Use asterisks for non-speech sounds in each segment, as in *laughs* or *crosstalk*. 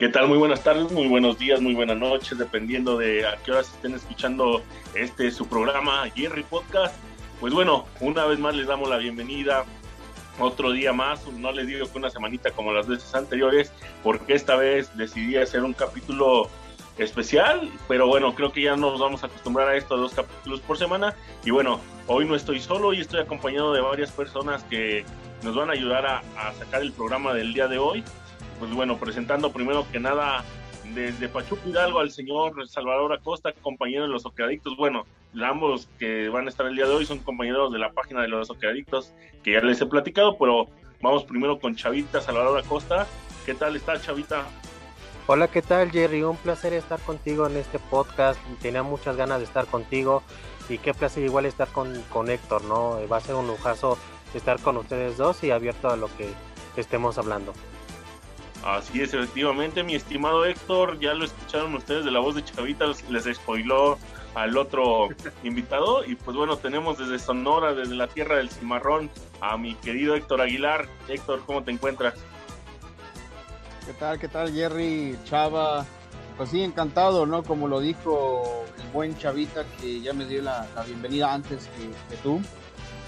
¿Qué tal? Muy buenas tardes, muy buenos días, muy buenas noches, dependiendo de a qué horas estén escuchando este su programa Jerry Podcast. Pues bueno, una vez más les damos la bienvenida. Otro día más, no les digo que una semanita como las veces anteriores, porque esta vez decidí hacer un capítulo especial, pero bueno, creo que ya nos vamos a acostumbrar a esto, dos capítulos por semana. Y bueno, hoy no estoy solo y estoy acompañado de varias personas que nos van a ayudar a, a sacar el programa del día de hoy pues bueno, presentando primero que nada desde Pachuca Hidalgo al señor Salvador Acosta, compañero de los Oqueadictos. Bueno, ambos que van a estar el día de hoy son compañeros de la página de los Oqueadictos, que ya les he platicado, pero vamos primero con Chavita Salvador Acosta. ¿Qué tal está Chavita? Hola, ¿qué tal Jerry? Un placer estar contigo en este podcast. Tenía muchas ganas de estar contigo y qué placer igual estar con, con Héctor, ¿no? Va a ser un lujazo estar con ustedes dos y abierto a lo que estemos hablando. Así es, efectivamente, mi estimado Héctor, ya lo escucharon ustedes de la voz de Chavita, les spoiló al otro *laughs* invitado. Y pues bueno, tenemos desde Sonora, desde la tierra del cimarrón, a mi querido Héctor Aguilar. Héctor, ¿cómo te encuentras? ¿Qué tal, qué tal, Jerry, Chava? Pues sí, encantado, ¿no? Como lo dijo el buen Chavita, que ya me dio la, bienvenida antes que, que tú.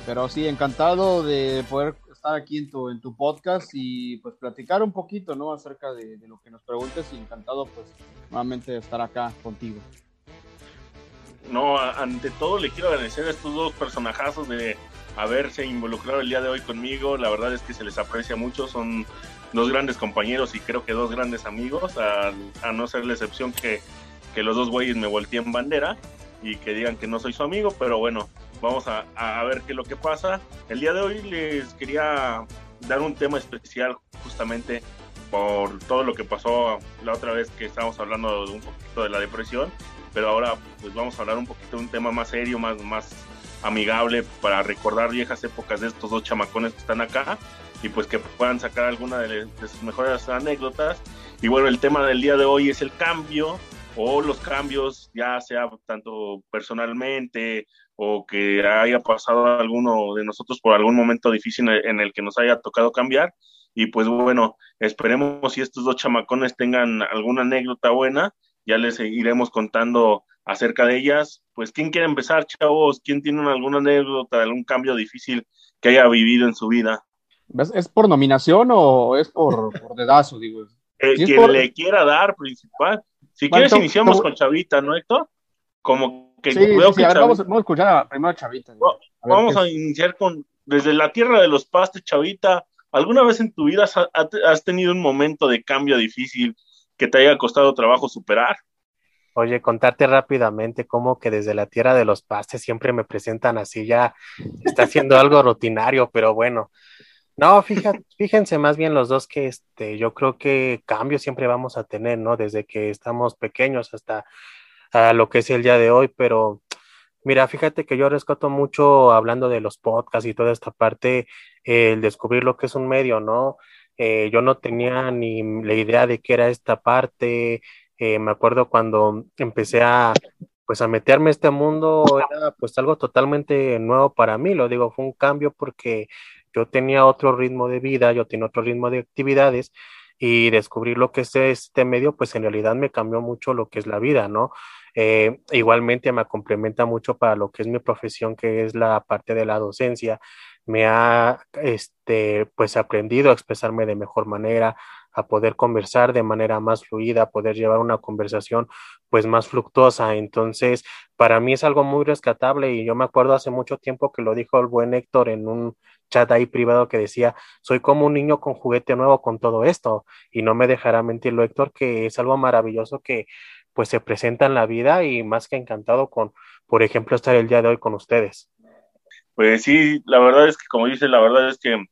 Pero sí, encantado de poder estar aquí en tu, en tu podcast y pues platicar un poquito, ¿no? Acerca de, lo que nos preguntes y encantado pues nuevamente de estar acá contigo. No, ante todo le quiero agradecer a estos dos personajazos de haberse involucrado el día de hoy conmigo. La verdad es que se les aprecia mucho, son dos grandes compañeros y creo que dos grandes amigos, a, no ser la excepción que, que los dos güeyes me volteen bandera y que digan que no soy su amigo, pero bueno, vamos a, ver qué es lo que pasa. El día de hoy les quería dar un tema especial justamente por todo lo que pasó la otra vez que estábamos hablando de un poquito de la depresión, pero ahora pues vamos a hablar un poquito de un tema más serio, más, más amigable para recordar viejas épocas de estos dos chamacones que están acá y pues que puedan sacar alguna de, de sus mejores anécdotas. Y bueno, el tema del día de hoy es el cambio o los cambios, ya sea tanto personalmente o que haya pasado alguno de nosotros por algún momento difícil en el que nos haya tocado cambiar. Y pues bueno, esperemos si estos dos chamacones tengan alguna anécdota buena, ya les iremos contando acerca de ellas. Pues, ¿quién quiere empezar, chavos? ¿Quién tiene alguna anécdota, algún cambio difícil que haya vivido en su vida? ¿Es por nominación o es por, *laughs* por dedazo, digo? El quien le quiera dar, principal. Si quieres, iniciamos con Chavita, ¿no, Héctor? Como sí, sí, vamos, a escuchar a, primero a Chavita. vamos a iniciar con, desde la tierra de los pastes, Chavita, ¿alguna vez en tu vida has, tenido un momento de cambio difícil que te haya costado trabajo superar? Oye, contarte rápidamente cómo que desde la tierra de los pastes siempre me presentan así, ya está haciendo algo *laughs* rutinario, pero bueno. No, fíjate, fíjense más bien los dos que este, yo creo que cambio siempre vamos a tener, ¿no? Desde que estamos pequeños hasta a lo que es el día de hoy, pero mira, fíjate que yo rescato mucho hablando de los podcasts y toda esta parte, el descubrir lo que es un medio, ¿no? Eh, yo no tenía ni la idea de qué era esta parte, eh, me acuerdo cuando empecé a pues a meterme a este mundo era pues algo totalmente nuevo para mí, lo digo, fue un cambio porque yo tenía otro ritmo de vida, yo tenía otro ritmo de actividades y descubrir lo que es este medio, pues en realidad me cambió mucho lo que es la vida, ¿no? Eh, igualmente me complementa mucho para lo que es mi profesión, que es la parte de la docencia. Me ha, este, pues aprendido a expresarme de mejor manera, a poder conversar de manera más fluida, a poder llevar una conversación pues más fluctuosa. Entonces, para mí es algo muy rescatable y yo me acuerdo hace mucho tiempo que lo dijo el buen Héctor en un chat ahí privado que decía, soy como un niño con juguete nuevo con todo esto y no me dejará mentirlo Héctor que es algo maravilloso que pues se presenta en la vida y más que encantado con, por ejemplo, estar el día de hoy con ustedes. Pues sí, la verdad es que como dice, la verdad es que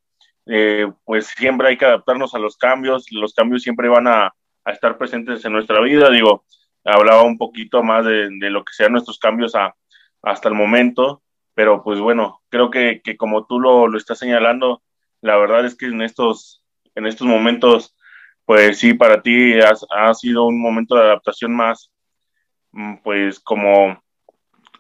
eh, pues siempre hay que adaptarnos a los cambios, los cambios siempre van a, estar presentes en nuestra vida, digo, hablaba un poquito más de, lo que sean nuestros cambios a, hasta el momento, pero pues bueno, creo que, como tú lo, lo, estás señalando, la verdad es que en estos, en estos momentos pues sí, para ti ha sido un momento de adaptación más, mm, pues como,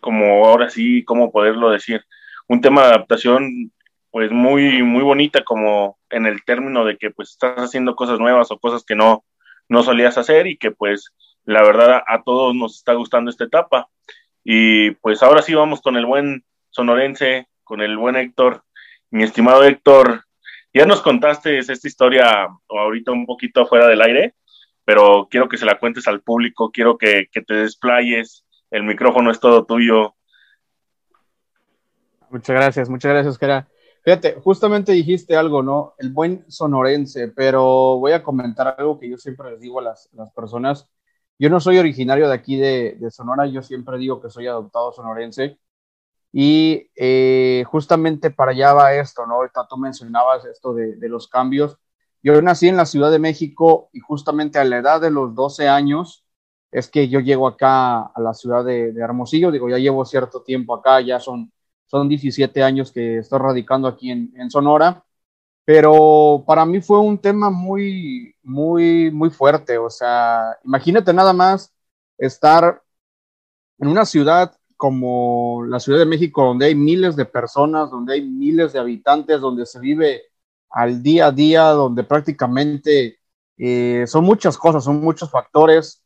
como ahora sí, cómo poderlo decir, un tema de adaptación pues muy, muy bonita como en el término de que pues estás haciendo cosas nuevas o cosas que no, no solías hacer y que pues la verdad a todos nos está gustando esta etapa. Y pues ahora sí vamos con el buen sonorense, con el buen Héctor. Mi estimado Héctor, ya nos contaste esta historia ahorita un poquito afuera del aire, pero quiero que se la cuentes al público, quiero que, te desplayes, el micrófono es todo tuyo. Muchas gracias, muchas gracias, Kera. Fíjate, justamente dijiste algo, ¿no? El buen sonorense, pero voy a comentar algo que yo siempre les digo a las, las personas. Yo no soy originario de aquí de, de, Sonora, yo siempre digo que soy adoptado sonorense. Y eh, justamente para allá va esto, ¿no? Ahorita tú mencionabas esto de, los cambios. Yo nací en la Ciudad de México y justamente a la edad de los 12 años es que yo llego acá a la ciudad de, de Hermosillo. Digo, ya llevo cierto tiempo acá, ya son son 17 años que estoy radicando aquí en, en, Sonora, pero para mí fue un tema muy, muy, muy fuerte. O sea, imagínate nada más estar en una ciudad como la Ciudad de México, donde hay miles de personas, donde hay miles de habitantes, donde se vive al día a día, donde prácticamente eh, son muchas cosas, son muchos factores,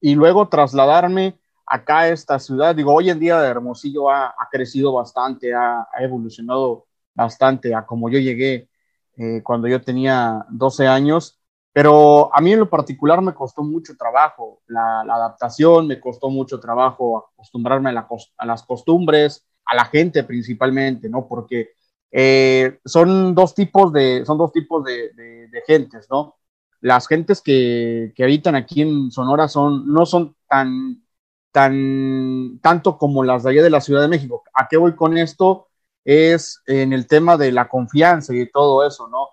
y luego trasladarme acá esta ciudad, digo, hoy en día Hermosillo ha, ha crecido bastante, ha, ha, evolucionado bastante a como yo llegué eh, cuando yo tenía 12 años, pero a mí en lo particular me costó mucho trabajo la, la adaptación, me costó mucho trabajo acostumbrarme a, la, a, las costumbres, a la gente principalmente, ¿no? Porque eh, son dos tipos de, son dos tipos de, de, de gentes, ¿no? Las gentes que, que habitan aquí en Sonora son, no son tan tan, tanto como las de allá de la Ciudad de México. ¿A qué voy con esto? Es en el tema de la confianza y todo eso, ¿no?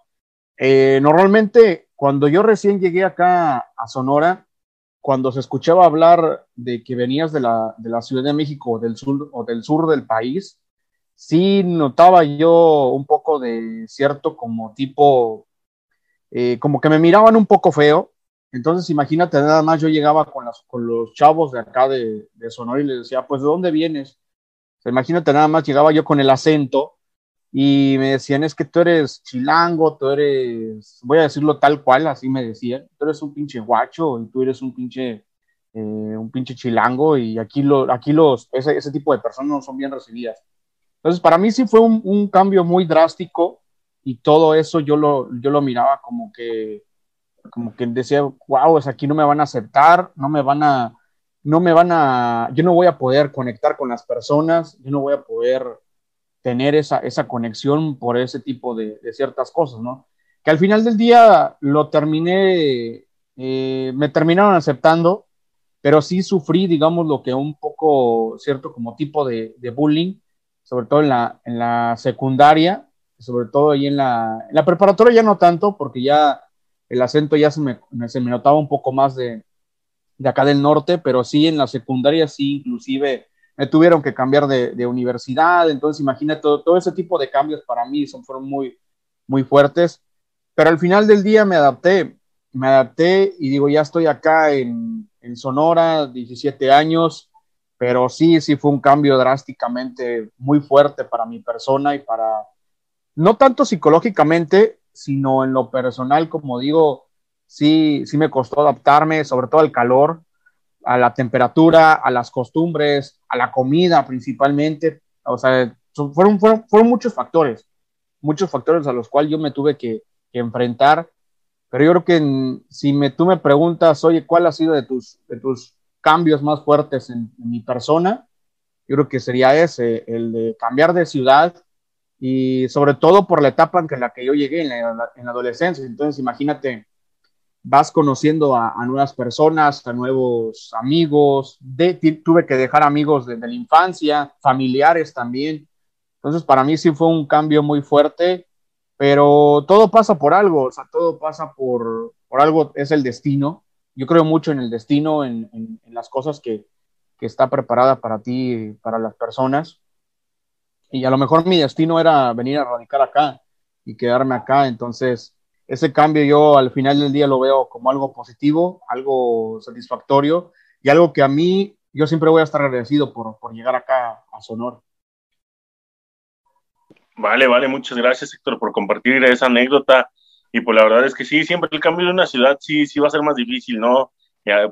Eh, normalmente, cuando yo recién llegué acá a Sonora, cuando se escuchaba hablar de que venías de la, de la Ciudad de México o del, sur, o del sur del país, sí notaba yo un poco de cierto como tipo, eh, como que me miraban un poco feo, entonces, imagínate, nada más yo llegaba con, los chavos de acá de, Sonora y les decía, pues, ¿de dónde vienes? Imagínate, nada más llegaba yo con el acento y me decían, es que tú eres chilango, tú eres, voy a decirlo tal cual, así me decían, tú eres un pinche guacho y tú eres un pinche, eh, un pinche chilango y aquí, lo, aquí los, ese, ese tipo de personas no son bien recibidas. Entonces, para mí sí fue un, un cambio muy drástico y todo eso yo lo, yo lo miraba como que como que decía, wow, es aquí no me van a aceptar, no me van a, no me van a, yo no voy a poder conectar con las personas, yo no voy a poder tener esa, esa conexión por ese tipo de, ciertas cosas, ¿no? Que al final del día lo terminé, eh, me terminaron aceptando, pero sí sufrí, digamos, lo que un poco, cierto, como tipo de, de bullying, sobre todo en la, en la secundaria, sobre todo ahí en la, en la preparatoria ya no tanto, porque ya el acento ya se me, se me notaba un poco más de, de, acá del norte, pero sí en la secundaria sí, inclusive me tuvieron que cambiar de, de universidad, entonces imagínate, todo, todo, ese tipo de cambios para mí son, fueron muy, muy fuertes, pero al final del día me adapté, me adapté y digo, ya estoy acá en, en Sonora, 17 años, pero sí, sí fue un cambio drásticamente muy fuerte para mi persona y para, no tanto psicológicamente, sino en lo personal, como digo, sí, sí me costó adaptarme, sobre todo al calor, a la temperatura, a las costumbres, a la comida principalmente. O sea, fueron, fueron, fueron muchos factores, muchos factores a los cuales yo me tuve que, enfrentar. Pero yo creo que si me, tú me preguntas, oye, ¿cuál ha sido de tus, de tus cambios más fuertes en, mi persona? Yo creo que sería ese, el de cambiar de ciudad, y sobre todo por la etapa en la que yo llegué, en la adolescencia. Entonces, imagínate, vas conociendo a, a, nuevas personas, a nuevos amigos, de, tuve que dejar amigos desde de la infancia, familiares también. Entonces, para mí sí fue un cambio muy fuerte, pero todo pasa por algo, o sea, todo pasa por, por algo, es el destino. Yo creo mucho en el destino, en, en, en las cosas que, que está preparada para ti, para las personas y a lo mejor mi destino era venir a radicar acá y quedarme acá, entonces ese cambio yo al final del día lo veo como algo positivo, algo satisfactorio y algo que a mí yo siempre voy a estar agradecido por, por llegar acá a Sonor. Vale, vale, muchas gracias Héctor por compartir esa anécdota y pues la verdad es que sí, siempre el cambio de una ciudad sí, sí va a ser más difícil, ¿no?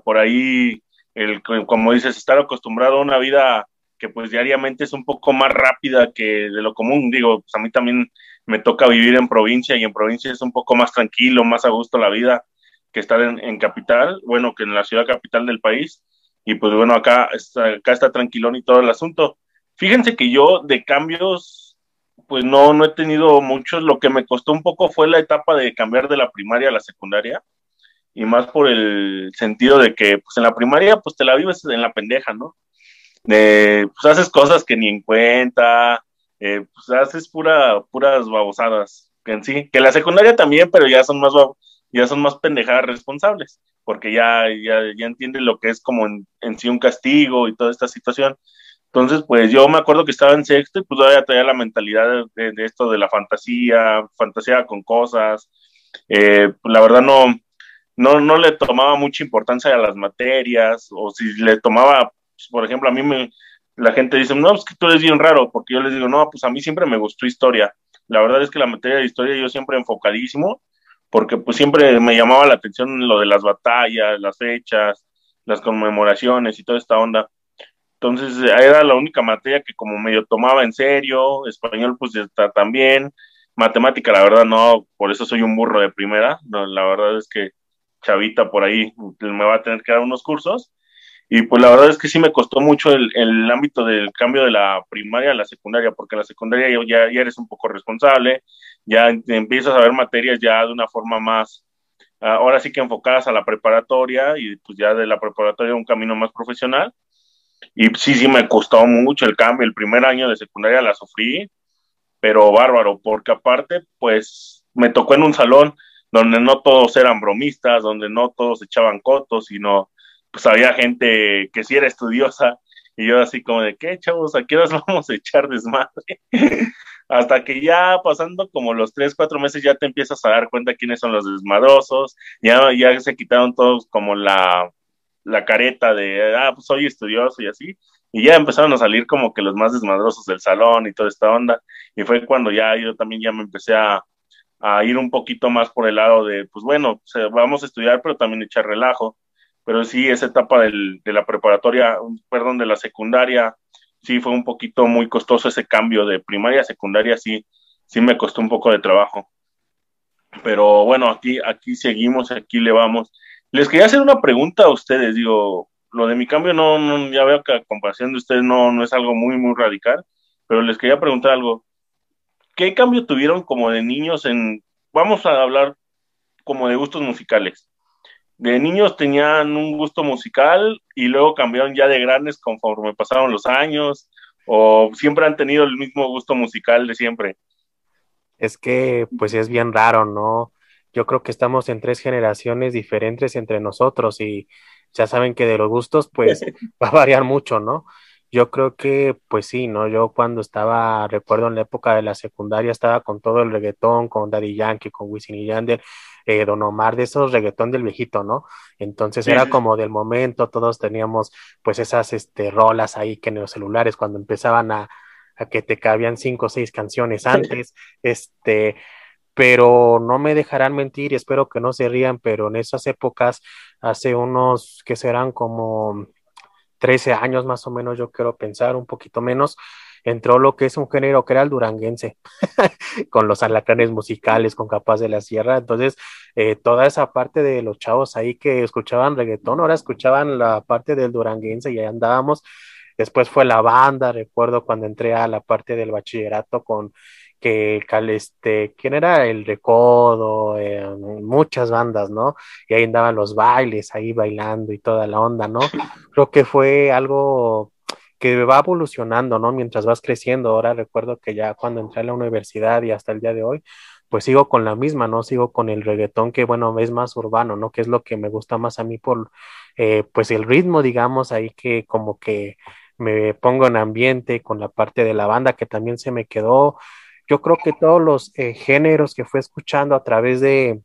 por ahí, el, como dices, estar acostumbrado a una vida que pues diariamente es un poco más rápida que de lo común, digo, pues a mí también me toca vivir en provincia y en provincia es un poco más tranquilo, más a gusto la vida que estar en, capital, bueno, que en la ciudad capital del país. Y pues bueno, acá está, acá está tranquilón y todo el asunto. Fíjense que yo de cambios, pues no, no he tenido muchos. Lo que me costó un poco fue la etapa de cambiar de la primaria a la secundaria. Y más por el sentido de que, pues en la primaria, pues te la vives en la pendeja, ¿no? De, pues haces cosas que ni en cuenta, eh, pues haces pura, puras babosadas en sí, que la secundaria también, pero ya son más ya son más pendejadas responsables, porque ya, ya, ya entienden lo que es como en, sí un castigo y toda esta situación. Entonces, pues yo me acuerdo que estaba en sexto y pues todavía traía la mentalidad de, esto de la fantasía, fantasía con cosas. Eh, pues, la verdad no, no, no le tomaba mucha importancia a las materias, o si le tomaba, pues, por ejemplo, a mí me, la gente dice, no, es que tú eres bien raro, porque yo les digo, no, pues a mí siempre me gustó historia. La verdad es que la materia de historia yo siempre enfocadísimo, porque pues siempre me llamaba la atención lo de las batallas, las fechas, las conmemoraciones y toda esta onda. Entonces era la única materia que como medio tomaba en serio, español pues está también, matemática la verdad no, por eso soy un burro de primera, no, la verdad es que Chavita por ahí me va a tener que dar unos cursos, y pues la verdad es que sí me costó mucho el, el ámbito del cambio de la primaria a la secundaria, porque en la secundaria ya, ya eres un poco responsable, ya empiezas a ver materias ya de una forma más, ahora sí que enfocadas a la preparatoria y pues ya de la preparatoria un camino más profesional. Y sí, sí me costó mucho el cambio. El primer año de secundaria la sufrí, pero bárbaro, porque aparte, pues me tocó en un salón donde no todos eran bromistas, donde no todos echaban cotos, sino pues había gente que sí era estudiosa y yo así como de, ¿qué chavos? ¿A qué horas *laughs* vamos a echar desmadre? *laughs* Hasta que ya pasando como los tres, cuatro meses ya te empiezas a dar cuenta quiénes son los desmadrosos, ya, ya se quitaron todos como la, la careta de, ah, pues soy estudioso y así, y ya empezaron a salir como que los más desmadrosos del salón y toda esta onda, y fue cuando ya yo también ya me empecé a, a ir un poquito más por el lado de, pues bueno, vamos a estudiar, pero también echar relajo, pero sí, esa etapa del, de la preparatoria, perdón, de la secundaria, sí fue un poquito muy costoso ese cambio de primaria a secundaria, sí, sí me costó un poco de trabajo. Pero bueno, aquí, aquí seguimos, aquí le vamos. Les quería hacer una pregunta a ustedes, digo, lo de mi cambio no, ya veo que a comparación de ustedes no, no es algo muy, muy radical, pero les quería preguntar algo. ¿Qué cambio tuvieron como de niños en, vamos a hablar como de gustos musicales? De niños tenían un gusto musical y luego cambiaron ya de grandes conforme pasaron los años o siempre han tenido el mismo gusto musical de siempre? Es que pues es bien raro, ¿no? Yo creo que estamos en tres generaciones diferentes entre nosotros y ya saben que de los gustos pues *laughs* va a variar mucho, ¿no? Yo creo que, pues sí, ¿no? Yo cuando estaba, recuerdo en la época de la secundaria, estaba con todo el reggaetón, con Daddy Yankee, con Wisin y Yandel, eh, Don Omar, de esos reggaetón del viejito, ¿no? Entonces era como del momento, todos teníamos pues esas este, rolas ahí que en los celulares cuando empezaban a, a que te cabían cinco o seis canciones antes, este, pero no me dejarán mentir y espero que no se rían, pero en esas épocas, hace unos que serán como 13 años más o menos, yo quiero pensar, un poquito menos, entró lo que es un género que era el duranguense, *laughs* con los alacranes musicales, con Capaz de la Sierra. Entonces, eh, toda esa parte de los chavos ahí que escuchaban reggaetón, ahora escuchaban la parte del duranguense y ahí andábamos. Después fue la banda, recuerdo cuando entré a la parte del bachillerato con que este, ¿quién era? El Recodo, eh, muchas bandas, ¿no? Y ahí andaban los bailes, ahí bailando y toda la onda, ¿no? Creo que fue algo que va evolucionando, ¿no? Mientras vas creciendo. Ahora recuerdo que ya cuando entré a la universidad y hasta el día de hoy, pues sigo con la misma, ¿no? Sigo con el reggaetón que, bueno, es más urbano, ¿no? Que es lo que me gusta más a mí por, eh, pues el ritmo, digamos, ahí que como que me pongo en ambiente con la parte de la banda que también se me quedó yo creo que todos los eh, géneros que fui escuchando a través de,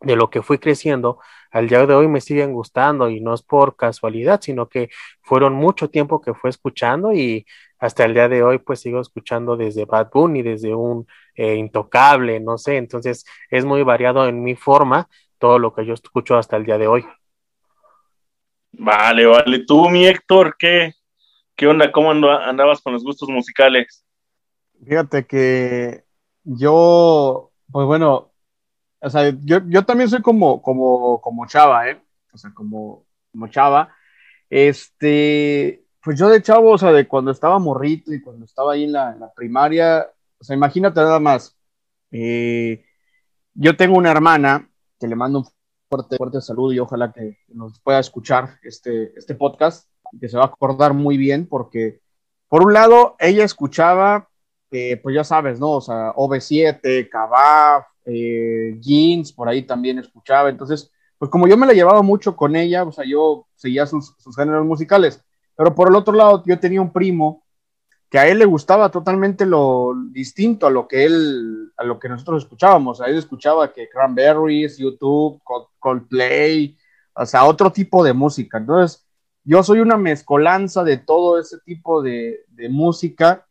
de lo que fui creciendo, al día de hoy me siguen gustando y no es por casualidad, sino que fueron mucho tiempo que fui escuchando y hasta el día de hoy pues sigo escuchando desde Bad Bunny, desde un eh, intocable, no sé, entonces es muy variado en mi forma todo lo que yo escucho hasta el día de hoy. Vale, vale. Tú, mi Héctor, ¿qué, qué onda? ¿Cómo andabas con los gustos musicales? Fíjate que yo, pues bueno, o sea, yo, yo también soy como, como, como chava, ¿eh? O sea, como, como chava. Este, pues yo de chavo, o sea, de cuando estaba morrito y cuando estaba ahí en la, primaria, o sea, imagínate nada más. Eh, yo tengo una hermana que le mando un fuerte, fuerte saludo y ojalá que nos pueda escuchar este, este podcast, que se va a acordar muy bien porque, por un lado, ella escuchaba, eh, pues ya sabes, ¿no? O sea, OV7, Kabaf, eh, Jeans, por ahí también escuchaba. Entonces, pues como yo me la llevaba mucho con ella, o sea, yo seguía sus, sus géneros musicales. Pero por el otro lado, yo tenía un primo que a él le gustaba totalmente lo distinto a lo que él, a lo que nosotros escuchábamos. A él escuchaba que Cranberries, YouTube, Coldplay, o sea, otro tipo de música. Entonces, yo soy una mezcolanza de todo ese tipo de música.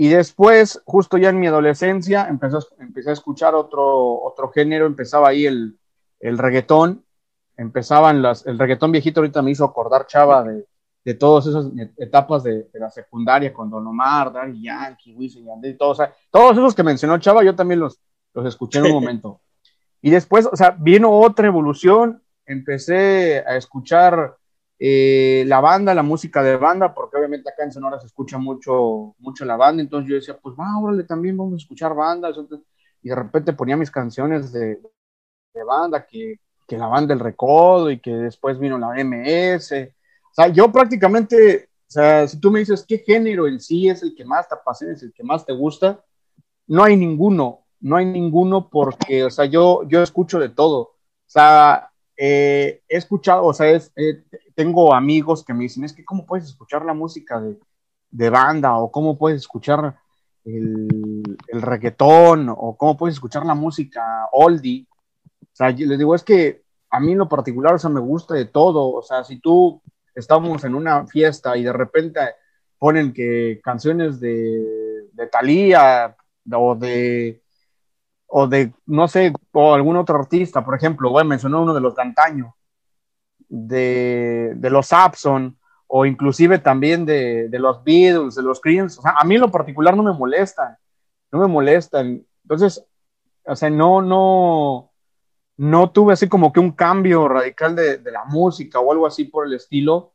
Y después, justo ya en mi adolescencia, empecé, empecé a escuchar otro, otro género, empezaba ahí el, el reggaetón, empezaban las, el reggaetón viejito ahorita me hizo acordar Chava de, de todas esas etapas de, la secundaria con Don Omar, Daddy Yankee, Wisin Yandel, todos, todos esos que mencionó Chava, yo también los, los escuché en un *laughs* momento. Y después, o sea, vino otra evolución, empecé a escuchar eh, la banda, la música de banda, porque obviamente acá en Sonora se escucha mucho, mucho la banda, entonces yo decía, pues va, órale, también vamos a escuchar banda, y de repente ponía mis canciones de, de banda, que, que, la banda del Recodo, y que después vino la MS, o sea, yo prácticamente, o sea, si tú me dices qué género en sí es el que más te apasiona, es el que más te gusta, no hay ninguno, no hay ninguno porque, o sea, yo, yo escucho de todo. O sea, eh, he escuchado, o sea, es, eh, tengo amigos que me dicen, es que cómo puedes escuchar la música de, de banda o cómo puedes escuchar el, el, reggaetón o cómo puedes escuchar la música oldie. O sea, yo les digo, es que a mí en lo particular, o sea, me gusta de todo. O sea, si tú estamos en una fiesta y de repente ponen que canciones de, de Thalía o de, o de, no sé, o algún otro artista, por ejemplo, a mencionar uno de los de de, de los Abson, o inclusive también de, de, los Beatles, de los Creams, o sea, a mí en lo particular no me molestan, no me molestan. Entonces, o sea, no, no, no tuve así como que un cambio radical de, la música o algo así por el estilo,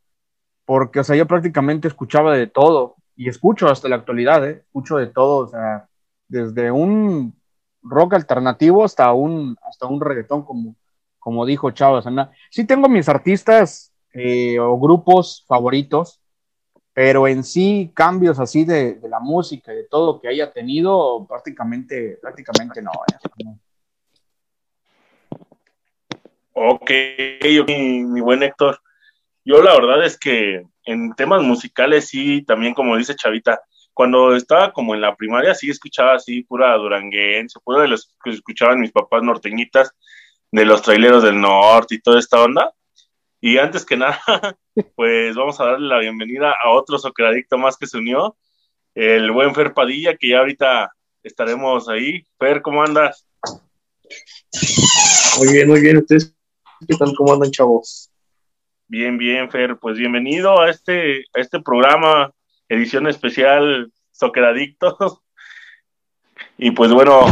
porque, o sea, yo prácticamente escuchaba de todo y escucho hasta la actualidad, ¿eh? escucho de todo, o sea, desde un rock alternativo hasta un, hasta un reggaetón, como, como dijo Chava. sí tengo mis artistas eh, o grupos favoritos, pero en sí cambios así de, la música y de todo que haya tenido, prácticamente, prácticamente no. ¿eh? Ok, mi, buen Héctor. Yo la verdad es que en temas musicales sí, también como dice Chavita, cuando estaba como en la primaria sí escuchaba así pura duranguense, pura de los que escuchaban mis papás norteñitas, de los traileros del norte y toda esta onda. Y antes que *laughs* nada, pues vamos a darle la bienvenida a otro socradicto más que se unió, el buen Fer Padilla, que ya ahorita estaremos ahí. Fer, ¿cómo andas? Muy bien, muy bien. ¿Ustedes ¿Qué tal? ¿Cómo andan, chavos? Bien, bien, Fer. Pues bienvenido a este, a este programa, edición especial Soccer Adictos. *laughs* Y pues bueno,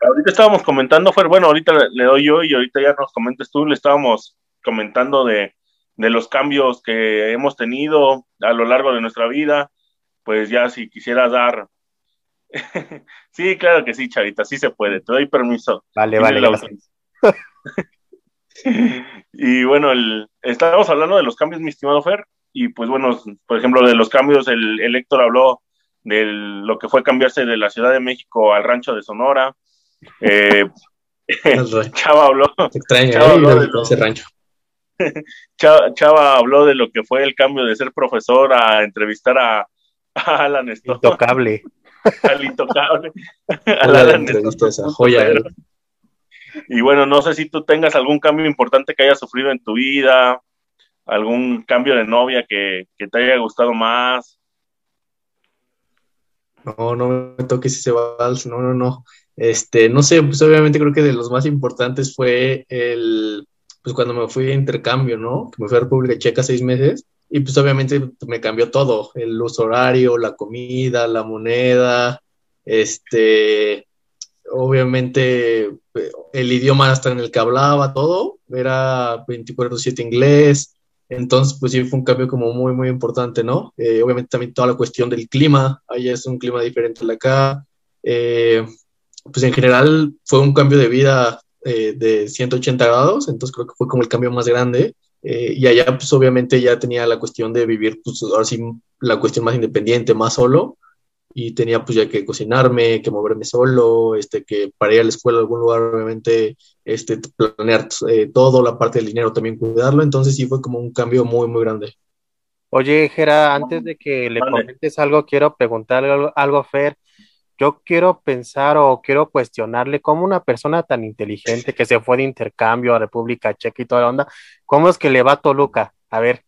ahorita estábamos comentando, Fer, bueno, ahorita le doy yo y ahorita ya nos comentes tú, le estábamos comentando de, de los cambios que hemos tenido a lo largo de nuestra vida. Pues ya si quisieras dar *laughs* sí, claro que sí, Chavita, sí se puede, te doy permiso. Vale, vale. *laughs* y bueno, el, estábamos hablando de los cambios, mi estimado Fer, y pues bueno, por ejemplo, de los cambios, el, el Héctor habló de lo que fue cambiarse de la Ciudad de México al rancho de Sonora. Eh, *laughs* Chava habló, Chava habló de ese rancho. *laughs* Chava, habló de lo que fue el cambio de ser profesor a entrevistar a, Alan Stone. Intocable. *laughs* Al intocable. Alan esa joya. Y bueno, no sé si tú tengas algún cambio importante que hayas sufrido en tu vida, algún cambio de novia que, te haya gustado más. No, no me toques ese vals, no, no, no. Este, no sé, pues obviamente creo que de los más importantes fue el, pues cuando me fui a intercambio, ¿no? Que me fui a República Checa seis meses y pues obviamente me cambió todo, el uso horario, la comida, la moneda, este, obviamente el idioma hasta en el que hablaba, todo, era 24-7 inglés, entonces pues sí fue un cambio como muy, muy importante, ¿no? Eh, obviamente también toda la cuestión del clima, allá es un clima diferente al de acá, eh, pues en general fue un cambio de vida eh, de 180 grados, entonces creo que fue como el cambio más grande. Eh, y allá, pues obviamente ya tenía la cuestión de vivir, pues ahora sí, la cuestión más independiente, más solo. Y tenía pues ya que cocinarme, que moverme solo, este, que para ir a la escuela a algún lugar, obviamente, este, planear eh, todo, la parte del dinero también cuidarlo. Entonces sí fue como un cambio muy, muy grande. Oye, Jera, antes de que le comentes algo, quiero preguntarle algo, algo a Fer yo quiero pensar o quiero cuestionarle cómo una persona tan inteligente que se fue de intercambio a República Checa y toda la onda, ¿cómo es que le va a Toluca? A ver.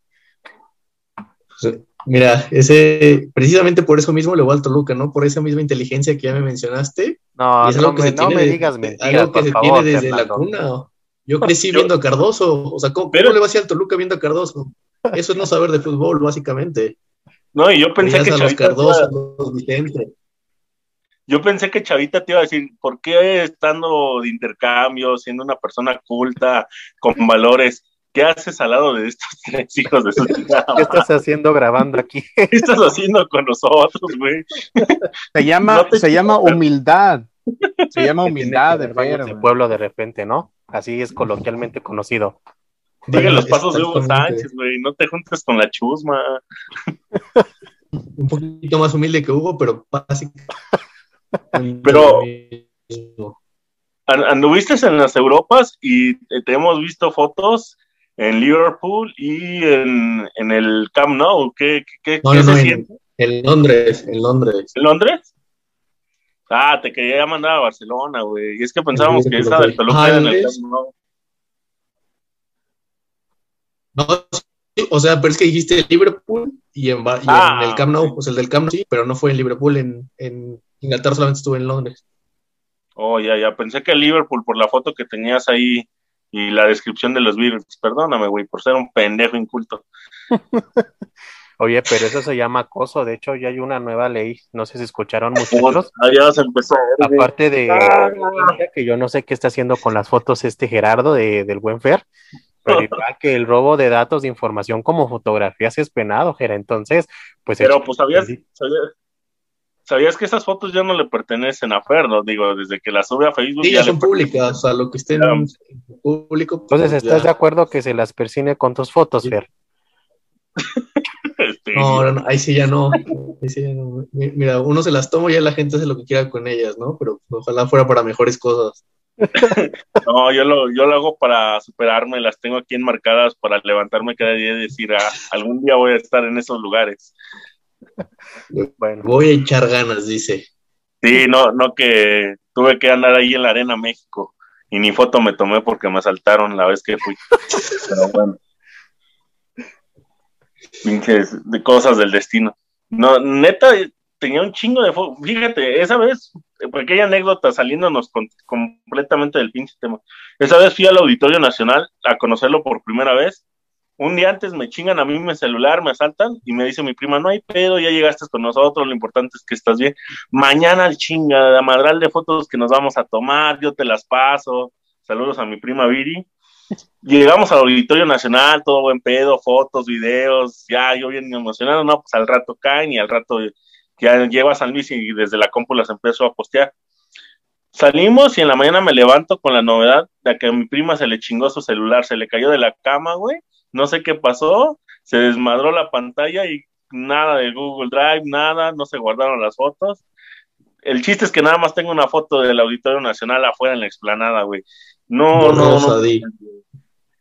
Mira, ese, precisamente por eso mismo le va al Toluca, ¿no? Por esa misma inteligencia que ya me mencionaste. No, no, me, no me, digas mentiras, Algo que se tiene desde la cuna. Yo crecí viendo a Cardoso. O sea, ¿cómo, le va a al Toluca viendo a Cardoso? Eso es no saber de fútbol, básicamente. No, y yo pensé que a los Cardoso, los Vicente. Yo pensé que Chavita te iba a decir, ¿por qué estando de intercambio, siendo una persona culta, con *laughs* valores, qué haces al lado de estos *laughs* tres hijos de su hija? ¿Qué estás haciendo grabando aquí? *laughs* ¿Qué estás haciendo con nosotros, güey? Se llama, se llama humildad. Se llama humildad de ver. pueblo de repente, ¿no? Así es coloquialmente conocido. Sigue los pasos de Hugo Sánchez, güey. No te juntes con la chusma. Un poquito más humilde que Hugo, pero básicamente *laughs* pero anduviste en las Europas y te hemos visto fotos en Liverpool y en, el Camp Nou. ¿Qué, qué, se siente? En, Londres, en Londres. ¿En Londres? Ah, te quería mandar a Barcelona, güey. Y es que pensábamos que esa del Toluca era en el Camp Nou. No, o sea, pero es que dijiste Liverpool y en, ah, el Camp Nou, pues el del Camp Nou sí, pero no fue en Liverpool, en, en Inglaterra solamente estuve en Londres. Oh, ya, ya, pensé que Liverpool por la foto que tenías ahí y la descripción de los Beatles. Perdóname, güey, por ser un pendejo inculto. *laughs* Oye, pero eso se llama acoso. De hecho, ya hay una nueva ley. No sé si escucharon *laughs* muchos. ya se empezó. Aparte de ah. que yo no sé qué está haciendo con las fotos este Gerardo de, del buen Fer, pero *laughs* igual que el robo de datos de información como fotografías es penado, Gera. Entonces, pues. Pero, pues, sabías, ¿Sabías que esas fotos ya no le pertenecen a Fer? ¿no? Digo, desde que las sube a Facebook. Sí, ya, son públicas, o sea, lo que esté en público. Pues Entonces, ¿estás de acuerdo que se las persine con tus fotos, Fer? *laughs* Este, no, no, ahí sí ya no. Mira, uno se las toma y ya la gente hace lo que quiera con ellas, ¿no? Pero ojalá fuera para mejores cosas. *laughs* no, yo lo, yo lo hago para superarme, las tengo aquí enmarcadas para levantarme cada día y decir, ah, algún día voy a estar en esos lugares. Bueno. Voy a echar ganas, dice. Sí, no, no que tuve que andar ahí en la arena México y ni foto me tomé porque me asaltaron la vez que fui. *laughs* Pero bueno. Pinches de cosas del destino. No, neta, tenía un chingo de fotos. Fíjate, esa vez, pequeña anécdota saliéndonos completamente del pinche tema. Esa vez fui al Auditorio Nacional a conocerlo por primera vez un día antes me chingan a mí mi celular, me asaltan y me dice mi prima, no hay pedo, ya llegaste con nosotros, lo importante es que estás bien. Mañana el chinga, la madral de fotos que nos vamos a tomar, yo te las paso. Saludos a mi prima Viri. Llegamos al Auditorio Nacional, todo buen pedo, fotos, videos, ya yo bien emocionado, no, pues al rato caen y al rato ya lleva a San Luis y desde la compu las empezó a postear. Salimos y en la mañana me levanto con la novedad de que a mi prima se le chingó su celular, se le cayó de la cama, güey, no sé qué pasó, se desmadró la pantalla y nada de Google Drive, nada, no se guardaron las fotos. El chiste es que nada más tengo una foto del Auditorio Nacional afuera en la explanada, güey. No, no, no.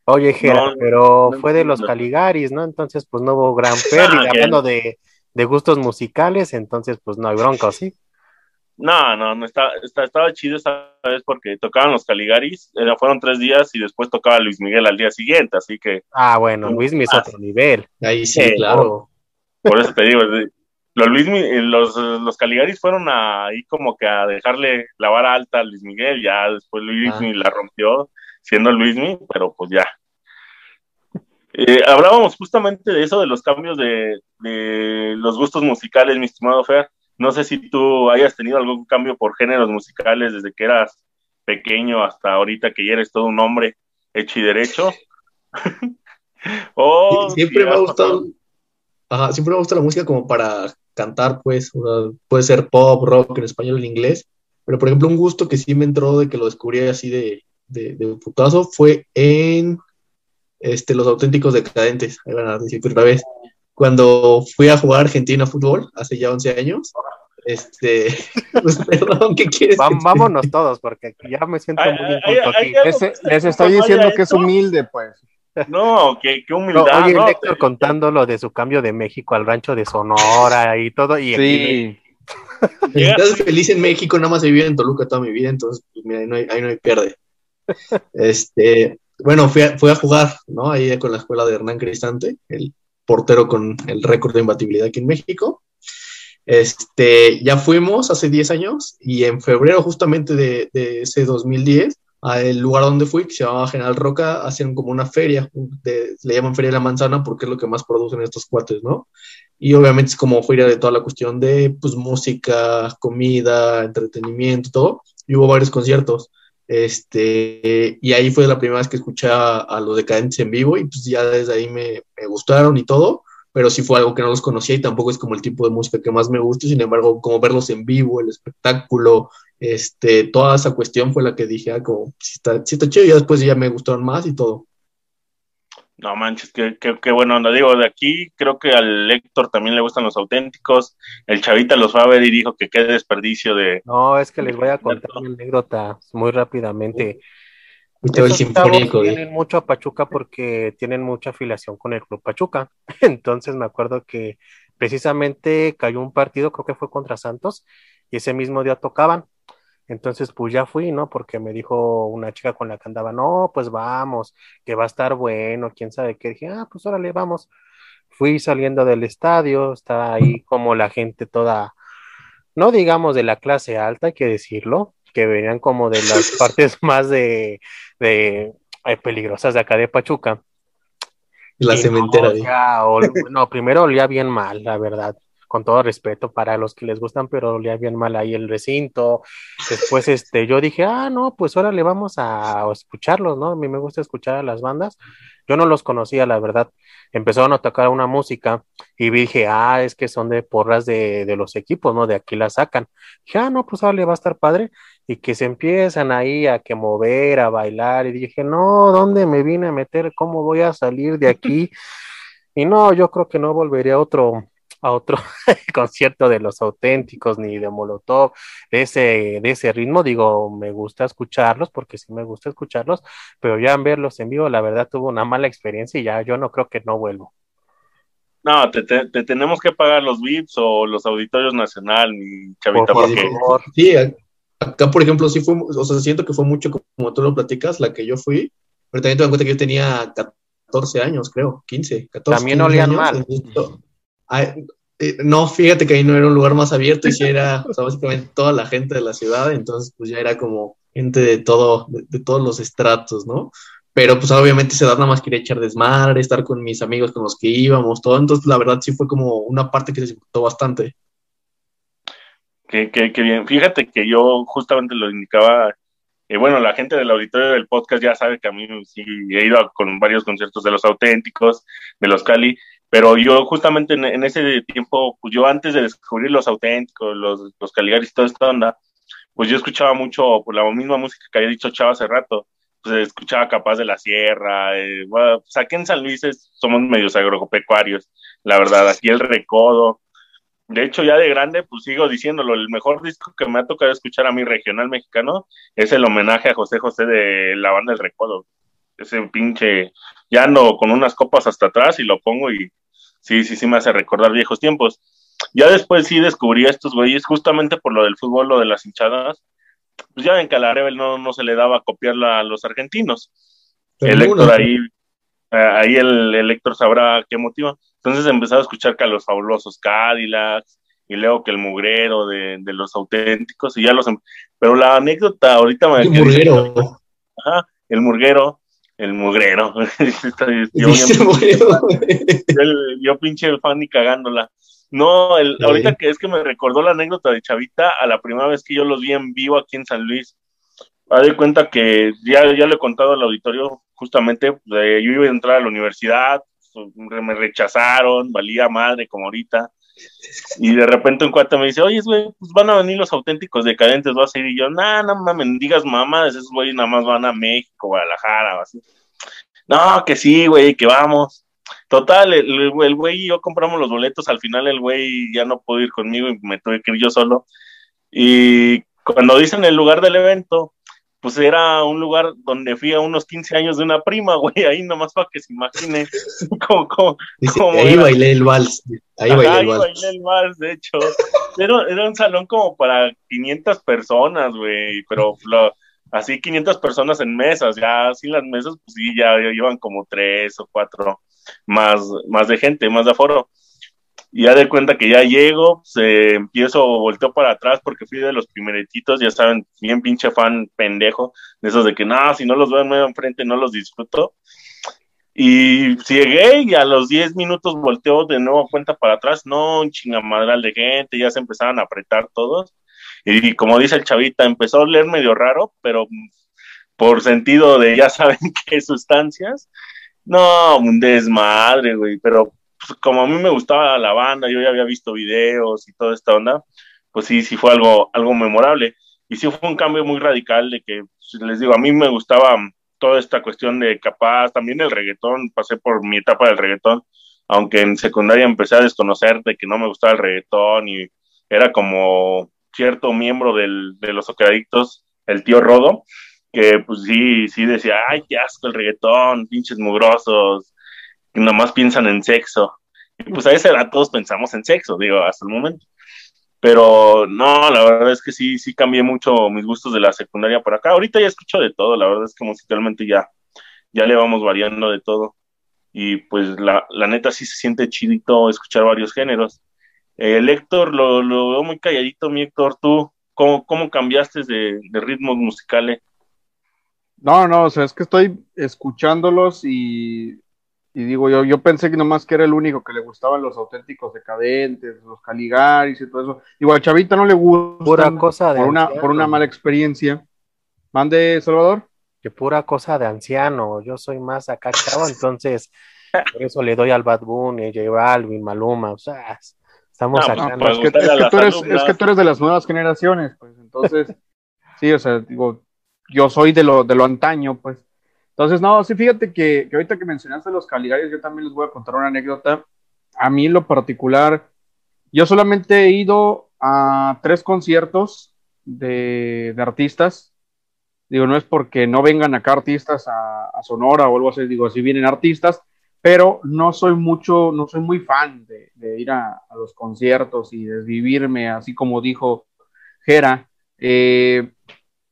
Oye, Gera, pero fue de los Caligaris, ¿no? Entonces, pues no hubo gran *laughs* pérdida. Hablando de, de gustos musicales, entonces, pues no hay bronca, ¿sí? No, no, no está, estaba chido esta vez porque tocaban los Caligaris, eh, fueron tres días y después tocaba Luis Miguel al día siguiente, así que. Ah, bueno, Luis es otro nivel. Ahí sí, claro. Por, eso te digo, los, Luis, los, los Caligaris fueron ahí como que a dejarle la vara alta a Luis Miguel, ya después Luis ah. la rompió siendo Luismi, pero pues ya. Eh, hablábamos justamente de eso, de los cambios de, de, los gustos musicales, mi estimado Fer. No sé si tú hayas tenido algún cambio por géneros musicales desde que eras pequeño hasta ahorita que ya eres todo un hombre hecho y derecho. *laughs* siempre me ha gustado, siempre me gusta la música como para cantar, pues, puede ser pop, rock, en español, en inglés, pero por ejemplo un gusto que sí me entró de que lo descubrí así de, de, de putazo fue en este, Los Auténticos Decadentes, ahí van a decir otra vez, cuando fui a jugar Argentina fútbol hace ya 11 años, este, *laughs* pues, perdón, ¿qué quieres? vámonos todos, porque ya me siento muy inculto Les estoy diciendo que es humilde, pues. No, qué, qué humildad. No, oye, Héctor contando lo de su cambio de México al rancho de Sonora y todo. Y sí. Estás feliz en México, nada más he vivido en Toluca toda mi vida, entonces pues, mira, ahí, no hay, ahí no hay pierde. *laughs* Este, bueno, fui a, fui a jugar, ¿no? Ahí con la escuela de Hernán Cristante, el portero con el récord de imbatibilidad aquí en México. Este, ya fuimos hace 10 años y en febrero justamente de, de ese 2010 el lugar donde fui, que se llamaba General Roca, hacían como una feria, le llaman Feria de la Manzana porque es lo que más producen estos cuates, ¿no? Y obviamente es como feria de toda la cuestión de, pues, música, comida, entretenimiento, todo, y hubo varios conciertos. Este, y ahí fue la primera vez que escuché a, los decadentes en vivo y pues ya desde ahí me, me gustaron y todo pero sí fue algo que no los conocía y tampoco es como el tipo de música que más me gusta, sin embargo, como verlos en vivo, el espectáculo, este, toda esa cuestión fue la que dije, ah, como, si está, si está chido, y después ya me gustaron más y todo. No manches, qué, qué, bueno onda. Digo, de aquí creo que al Héctor también le gustan los auténticos. El Chavita los va a ver y dijo que qué desperdicio de. No, es que les voy a contar una anécdota muy rápidamente. Tienen mucho a Pachuca porque tienen mucha afiliación con el Club Pachuca. *laughs* Entonces me acuerdo que precisamente cayó un partido, creo que fue contra Santos, y ese mismo día tocaban. Entonces, pues ya fui, ¿no? Porque me dijo una chica con la que andaba, no, pues vamos, que va a estar bueno, quién sabe qué. Dije, ah, pues órale, vamos. Fui saliendo del estadio, está ahí como la gente toda, no digamos de la clase alta, hay que decirlo, que venían como de las *laughs* partes más de, de eh, peligrosas de acá de Pachuca. La cementera. *laughs* No, primero olía bien mal, la verdad, con todo respeto para los que les gustan, pero olía bien mal ahí el recinto. Después, este, yo dije, ah, no, pues ahora le vamos a escucharlos, ¿no? A mí me gusta escuchar a las bandas. Yo no los conocía, la verdad. Empezaron a tocar una música y dije, ah, es que son de porras de, de los equipos, ¿no? De aquí la sacan. Dije, ah, no, pues ahora le va a estar padre y que se empiezan ahí a que mover, a bailar, y dije, no, ¿dónde me vine a meter? ¿Cómo voy a salir de aquí? Y no, yo creo que no volvería a otro, a otro *laughs* concierto de los auténticos ni de Molotov, de ese, de ese ritmo, digo, me gusta escucharlos, porque sí me gusta escucharlos, pero ya en verlos en vivo, la verdad tuve una mala experiencia y ya yo no creo que no vuelvo. No, te, tenemos que pagar los VIPs o los auditorios nacional, mi chavita, porque... Sí, Acá, por ejemplo, sí fue, o sea, siento que fue mucho como tú lo platicas, la que yo fui, pero también te das cuenta que yo tenía 14 años, creo, 15, 14. También olían mal. No, fíjate que ahí no era un lugar más abierto y sí era, *laughs* o sea, básicamente toda la gente de la ciudad, entonces pues ya era como gente de todo, de, todos los estratos, ¿no? Pero pues obviamente esa edad nada más quería echar desmadre, estar con mis amigos con los que íbamos, todo, entonces la verdad sí fue como una parte que se disfrutó bastante. Qué, bien. Fíjate que yo justamente lo indicaba. Eh, bueno, la gente del auditorio del podcast ya sabe que a mí sí he ido con varios conciertos de los auténticos, de los Cali, pero yo justamente en, ese tiempo, pues yo antes de descubrir los auténticos, los, los Caligaris y toda esta onda, pues yo escuchaba mucho por la misma música que había dicho Chava hace rato, pues escuchaba Capaz de la Sierra, eh, bueno, pues aquí en San Luis somos medios agropecuarios, la verdad, aquí el Recodo, de hecho, ya de grande, pues sigo diciéndolo, el mejor disco que me ha tocado escuchar a mi regional mexicano es el homenaje a José José de la banda El Recodo. Ese pinche, ya ando con unas copas hasta atrás y lo pongo y sí, sí, sí me hace recordar viejos tiempos. Ya después sí descubrí a estos güeyes, justamente por lo del fútbol, lo de las hinchadas, pues ya ven que a la Rebel no, no se le daba a copiarla a los argentinos. el Héctor ahí, eh, ahí el, el Héctor sabrá qué motiva. Entonces empezaba a escuchar que a los fabulosos Cadillacs, y luego que el mugrero de, los auténticos, y ya los... Em, pero la anécdota ahorita me... El mugrero. Ajá, el murguero, el mugrero. *laughs* *laughs* yo, yo, pinche fan y cagándola. No, el, ahorita que es que me recordó la anécdota de Chavita a la primera vez que yo los vi en vivo aquí en San Luis. A de cuenta que ya, ya le he contado al auditorio, justamente, yo iba a entrar a la universidad, me rechazaron, valía madre como ahorita. Y de repente un cuate me dice, oye, güey, pues van a venir los auténticos decadentes, vas a ir. Y yo, nah, no mames, digas mamá, esos güeyes nada más van a México, Guadalajara, o así. No, que sí, güey, que vamos. Total, el, güey y yo compramos los boletos, al final el güey ya no pudo ir conmigo y me tuve que ir yo solo. Y cuando dicen el lugar del evento, pues era un lugar donde fui a unos 15 años de una prima, *laughs* güey, ahí nomás para que se imagine *laughs* cómo, ahí bailé el vals, ahí bailé el vals. bailé el vals, de hecho. Era, era, un salón como para 500 personas, güey, pero así 500 personas en mesas, ya así las mesas, pues sí, ya, ya iban como tres o cuatro más, más de gente, más de aforo. Y ya de cuenta que ya llego, se empiezo, volteo para atrás porque fui de los primeretitos, ya saben, bien pinche fan pendejo, de esos de que no, si no los veo medio enfrente no los disfruto. Y llegué y a los 10 minutos volteo de nuevo cuenta para atrás, no, un chingamadral de gente, ya se empezaron a apretar todos. Y como dice el chavita, empezó a oler medio raro, pero por sentido de ya saben *laughs* qué sustancias. No, un desmadre, güey, pero pues, como a mí me gustaba la banda, yo ya había visto videos y toda esta onda, pues sí, sí fue algo, algo memorable. Y sí fue un cambio muy radical de que, pues, les digo, a mí me gustaba toda esta cuestión de capaz, también el reggaetón, pasé por mi etapa del reggaetón, aunque en secundaria empecé a desconocer de que no me gustaba el reggaetón y era como cierto miembro del, de los socadictos, el tío Rodo, que pues sí, sí decía, ay, qué asco el reggaetón, pinches mugrosos, nomás piensan en sexo. Y pues a esa edad todos pensamos en sexo, digo, hasta el momento. Pero no, la verdad es que sí, sí cambié mucho mis gustos de la secundaria por acá. Ahorita ya escucho de todo, la verdad es que musicalmente ya, ya le vamos variando de todo. Y pues la, la neta sí se siente chidito escuchar varios géneros. el eh, Héctor, lo, lo, veo muy calladito, mi Héctor, tú, ¿cómo, cómo cambiaste de, de ritmos musicales? No, no, o sea, es que estoy escuchándolos y y digo, yo, yo pensé que nomás que era el único que le gustaban los auténticos decadentes, los Caligaris y todo eso. Igual, Chavita no le gusta pura cosa de por, una, por una mala experiencia. Mande, Salvador. Que pura cosa de anciano. Yo soy más acá chavo, entonces por eso le doy al Bad Bunny, J Balvin, Maluma. O sea, estamos acá. es, que, tú eres, es que tú eres de las nuevas generaciones, pues entonces, *laughs* sí, o sea, digo, yo soy de lo, de lo antaño, pues. Entonces, no, sí, fíjate que, ahorita que mencionaste los Caligaris, yo también les voy a contar una anécdota. A mí, en lo particular, yo solamente he ido a tres conciertos de, artistas. Digo, no es porque no vengan acá artistas a, Sonora o algo así, digo, así vienen artistas, pero no soy mucho, no soy muy fan de, ir a, los conciertos y desvivirme, así como dijo Jera. Eh,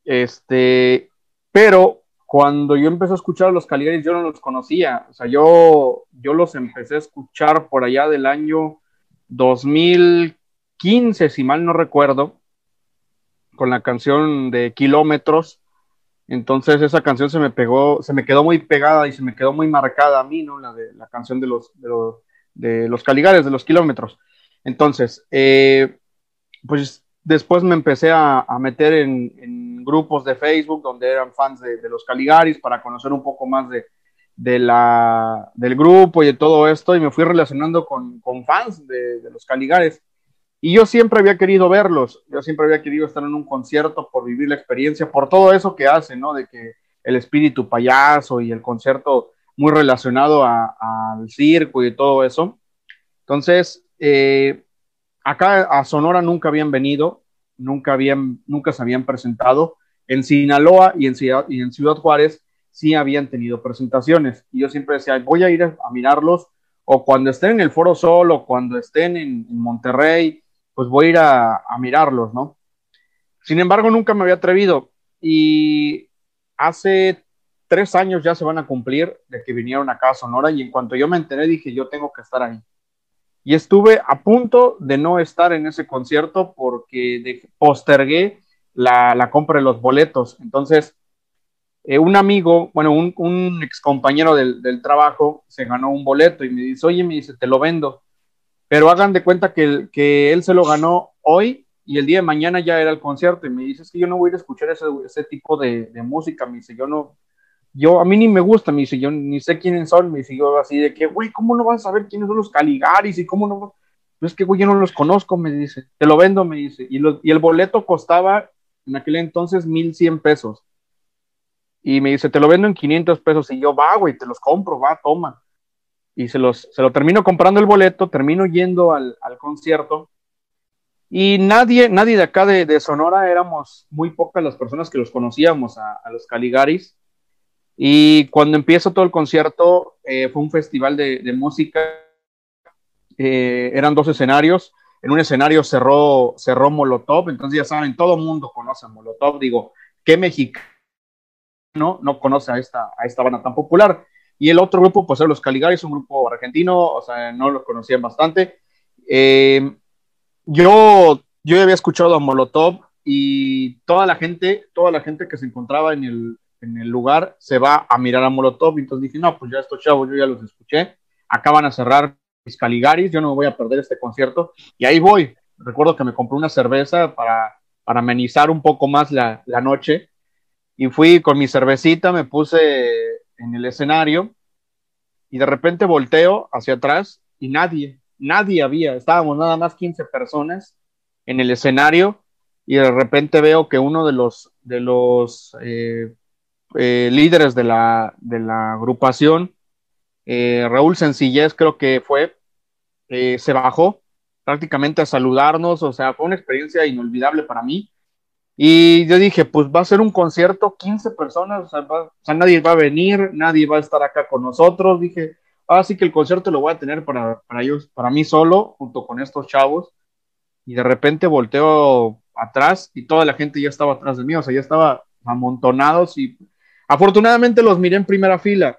este, pero cuando yo empecé a escuchar a los Caligaris, yo no los conocía. O sea, yo, yo los empecé a escuchar por allá del año 2015, si mal no recuerdo, con la canción de Kilómetros. Entonces esa canción se me pegó, se me quedó muy pegada y se me quedó muy marcada a mí, ¿no? La, de, la canción de los, de los, de Caligares, de los Kilómetros. Entonces, eh, pues después me empecé a, meter en grupos de Facebook donde eran fans de, los Caligaris para conocer un poco más de, de la, del grupo y de todo esto y me fui relacionando con, con fans de, de, los Caligares. Y yo siempre había querido verlos, yo siempre había querido estar en un concierto por vivir la experiencia, por todo eso que hacen, ¿no? De que el espíritu payaso y el concierto muy relacionado al circo y todo eso. Entonces, eh, acá a Sonora nunca habían venido, nunca, habían, nunca se habían presentado. En Sinaloa y en, Ciudad, y en Ciudad Juárez sí habían tenido presentaciones. Y yo siempre decía, voy a ir a, mirarlos, o cuando estén en el Foro Sol, o cuando estén en, Monterrey, pues voy a ir a, mirarlos, ¿no? Sin embargo, nunca me había atrevido. Y hace tres años ya se van a cumplir de que vinieron acá a Sonora, y en cuanto yo me enteré, dije, yo tengo que estar ahí. Y estuve a punto de no estar en ese concierto porque postergué la, compra de los boletos. Entonces, eh, un amigo, bueno, un, un ex compañero del, trabajo se ganó un boleto y me dice, oye, me dice, te lo vendo. Pero hagan de cuenta que, que él se lo ganó hoy y el día de mañana ya era el concierto y me dice, es que yo no voy a escuchar ese, ese tipo de, música, me dice, yo no, yo, a mí ni me gusta, me dice, yo ni sé quiénes son, me dice, yo así de que, güey, ¿cómo no vas a saber quiénes son los Caligaris y cómo no? Pues es que, güey, yo no los conozco, me dice, te lo vendo, me dice, y, y el boleto costaba en aquel entonces 1100 pesos. Y me dice, te lo vendo en 500 pesos, y yo, va, güey, te los compro, va, toma. Y se, los, se lo termino comprando el boleto, termino yendo al, al concierto, y nadie, nadie de acá de, de, Sonora éramos muy pocas las personas que los conocíamos a los Caligaris. Y cuando empieza todo el concierto, eh, fue un festival de, música. Eh, eran dos escenarios. En un escenario cerró, cerró Molotov. Entonces, ya saben, todo el mundo conoce a Molotov. Digo, ¿qué mexicano no conoce a esta, a esta banda tan popular? Y el otro grupo, pues, eran los Caligaris, un grupo argentino. O sea, no lo conocían bastante. Eh, yo, yo había escuchado a Molotov y toda la gente, toda la gente que se encontraba en el, en el lugar se va a mirar a Molotov. Entonces dije, no, pues ya estos chavos, yo ya los escuché. Acaban a cerrar mis Caligaris, yo no me voy a perder este concierto. Y ahí voy. Recuerdo que me compré una cerveza para, para amenizar un poco más la, la noche. Y fui con mi cervecita, me puse en el escenario y de repente volteo hacia atrás y nadie, nadie había, estábamos nada más 15 personas en el escenario y de repente veo que uno de los, de los eh, eh, líderes de la, de la agrupación, eh, Raúl Sencillez creo que fue, se bajó prácticamente a saludarnos, o sea, fue una experiencia inolvidable para mí. Y yo dije, pues va a ser un concierto, 15 personas, o sea, o sea nadie va a venir, nadie va a estar acá con nosotros. Dije, así que el concierto lo voy a tener para, para ellos, para mí solo, junto con estos chavos. Y de repente volteo atrás y toda la gente ya estaba atrás de mí, o sea, ya estaba amontonados y afortunadamente los miré en primera fila.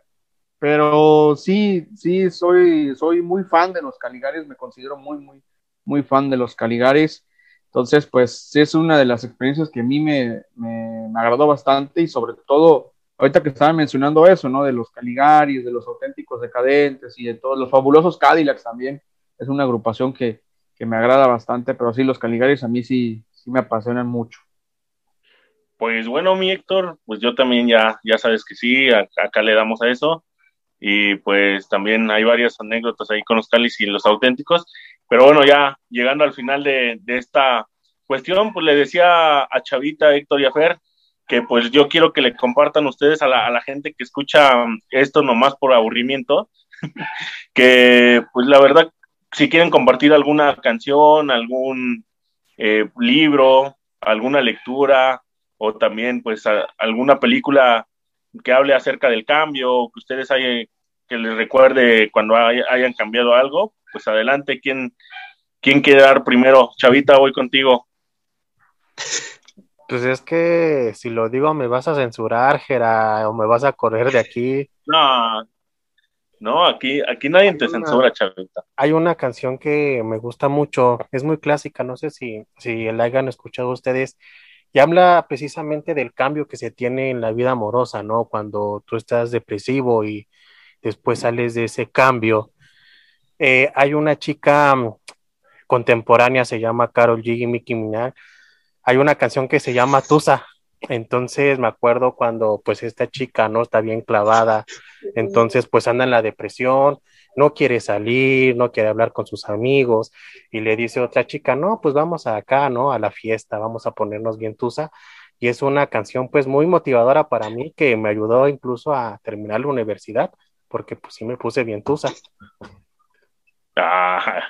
Pero sí, sí, soy, soy muy fan de los Caligaris, me considero muy, muy, muy fan de los Caligaris. Entonces, pues es una de las experiencias que a mí me, me, me agradó bastante y sobre todo ahorita que estaba mencionando eso, ¿no? De los Caligaris, de los auténticos decadentes y de todos los fabulosos Cadillacs también. Es una agrupación que, me agrada bastante, pero sí, los Caligaris a mí sí, sí me apasionan mucho. Pues bueno, mi Héctor, pues yo también ya, ya sabes que sí, acá, le damos a eso. Y pues también hay varias anécdotas ahí con los Calis y los auténticos. Pero bueno, ya llegando al final de, de esta cuestión, pues le decía a Chavita, Héctor y a Fer, que pues yo quiero que le compartan ustedes a la, a la gente que escucha esto nomás por aburrimiento, *laughs* que pues la verdad, si quieren compartir alguna canción, algún eh, libro, alguna lectura o también pues alguna película que hable acerca del cambio, que ustedes hayan, que les recuerde cuando hayan cambiado algo, pues adelante, ¿quién, quién quiere dar primero? Chavita, voy contigo. Pues es que si lo digo me vas a censurar, Gera, o me vas a correr de aquí. No, no, aquí, aquí nadie te censura, chavita. Hay una canción que me gusta mucho, es muy clásica, no sé si, si la hayan escuchado ustedes, y habla precisamente del cambio que se tiene en la vida amorosa, ¿no? Cuando tú estás depresivo y después sales de ese cambio. Eh, hay una chica mm, contemporánea, se llama Carol G. y Mickey Minaj, hay una canción que se llama Tusa. Entonces me acuerdo cuando pues esta chica no está bien clavada, entonces pues anda en la depresión, no quiere salir, no quiere hablar con sus amigos y le dice otra chica, no, pues vamos acá, ¿no? A la fiesta, vamos a ponernos bien Tusa. Y es una canción pues muy motivadora para mí que me ayudó incluso a terminar la universidad porque pues sí me puse bien Tusa. Ah,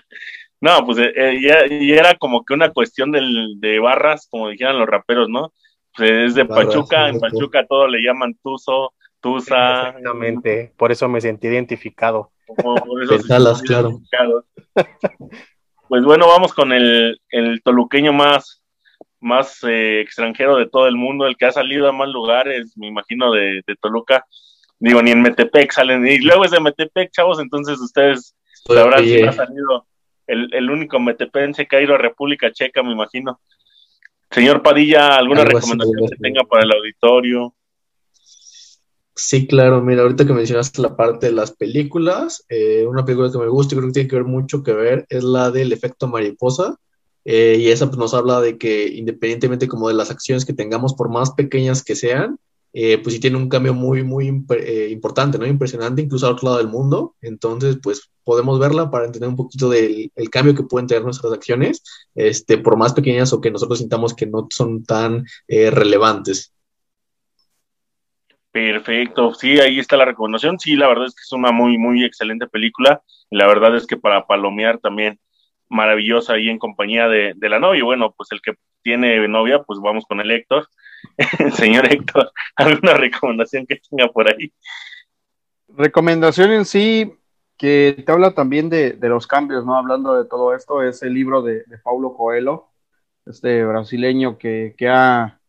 no, pues eh, eh, ya, era como que una cuestión del, de barras, como dijeran los raperos, ¿no? Pues es de Pachuca, en Pachuca todo le llaman Tuzo, Tusa. Exactamente, por eso me sentí identificado. Claro. Pues bueno, vamos con el, el toluqueño más, más eh, extranjero de todo el mundo, el que ha salido a más lugares, me imagino, de, de Toluca. Digo, ni en Metepec salen, y luego es de Metepec, chavos, entonces ustedes, la verdad, sí ha salido el, el único metepense que ha ido a República Checa, me imagino. Señor Padilla, ¿alguna recomendación que tenga para el auditorio? Sí, claro, mira, ahorita que mencionaste la parte de las películas, eh, una película que me gusta y creo que tiene que ver mucho que ver es la del efecto mariposa. Eh, y esa pues, nos habla de que independientemente como de las acciones que tengamos, por más pequeñas que sean, eh, pues sí tiene un cambio muy, muy importante, ¿no? Impresionante, incluso al otro lado del mundo. Entonces, pues podemos verla para entender un poquito del el cambio que pueden tener nuestras acciones, este, por más pequeñas o que nosotros sintamos que no son tan relevantes. Perfecto, sí, ahí está la recomendación. Sí, la verdad es que es una muy, muy excelente película. La verdad es que para palomear también maravillosa ahí en compañía de, la novia. Bueno, pues el que tiene novia, pues vamos con el Héctor. *laughs* Señor Héctor, ¿alguna recomendación que tenga por ahí? Recomendación en sí, que te habla también de, los cambios, ¿no? Hablando de todo esto, es el libro de, Paulo Coelho, este brasileño que, que ha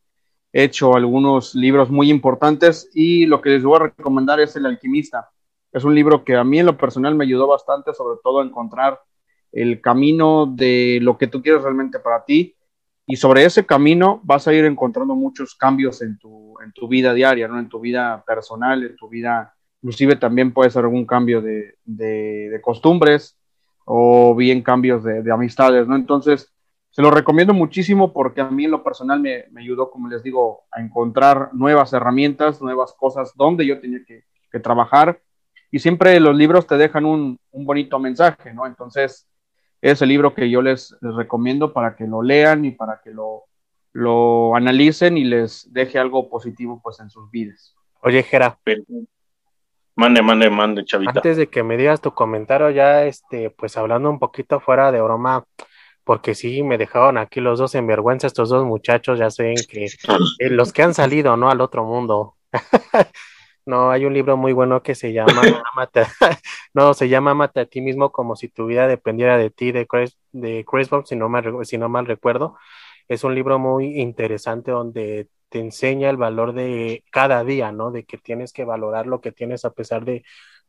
hecho algunos libros muy importantes y lo que les voy a recomendar es El alquimista. Es un libro que a mí en lo personal me ayudó bastante, sobre todo a encontrar el camino de lo que tú quieres realmente para ti. Y sobre ese camino vas a ir encontrando muchos cambios en tu, en tu vida diaria, ¿no? En tu vida personal, en tu vida, inclusive también puede ser algún cambio de, de, costumbres o bien cambios de, de amistades, ¿no? Entonces, se lo recomiendo muchísimo porque a mí en lo personal me, ayudó, como les digo, a encontrar nuevas herramientas, nuevas cosas donde yo tenía que, trabajar. Y siempre los libros te dejan un, bonito mensaje, ¿no? Entonces, es el libro que yo les, recomiendo para que lo lean y para que lo, lo analicen y les deje algo positivo pues en sus vidas. Oye, Jera. Mande, mande, mande, chavita. Antes de que me digas tu comentario, ya, este, pues hablando un poquito fuera de broma, porque sí, me dejaron aquí los dos en vergüenza, estos dos muchachos, ya saben que eh, los que han salido, ¿no? Al otro mundo. *laughs* no, hay un libro muy bueno que se llama *laughs* no, se llama Amate a ti mismo como si tu vida dependiera de ti, de Chris, de Chris si no, mal, si no mal recuerdo. Es un libro muy interesante donde te enseña el valor de cada día, ¿no? De que tienes que valorar lo que tienes a pesar de